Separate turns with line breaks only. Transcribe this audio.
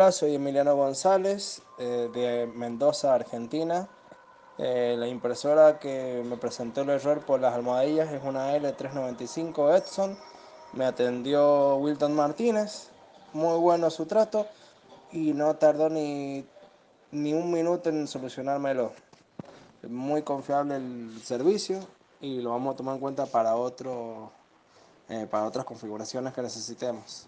Hola, soy Emiliano González eh, de Mendoza, Argentina. Eh, la impresora que me presentó el error por las almohadillas es una L395 Edson. Me atendió Wilton Martínez, muy bueno su trato y no tardó ni, ni un minuto en solucionármelo. Muy confiable el servicio y lo vamos a tomar en cuenta para, otro, eh, para otras configuraciones que necesitemos.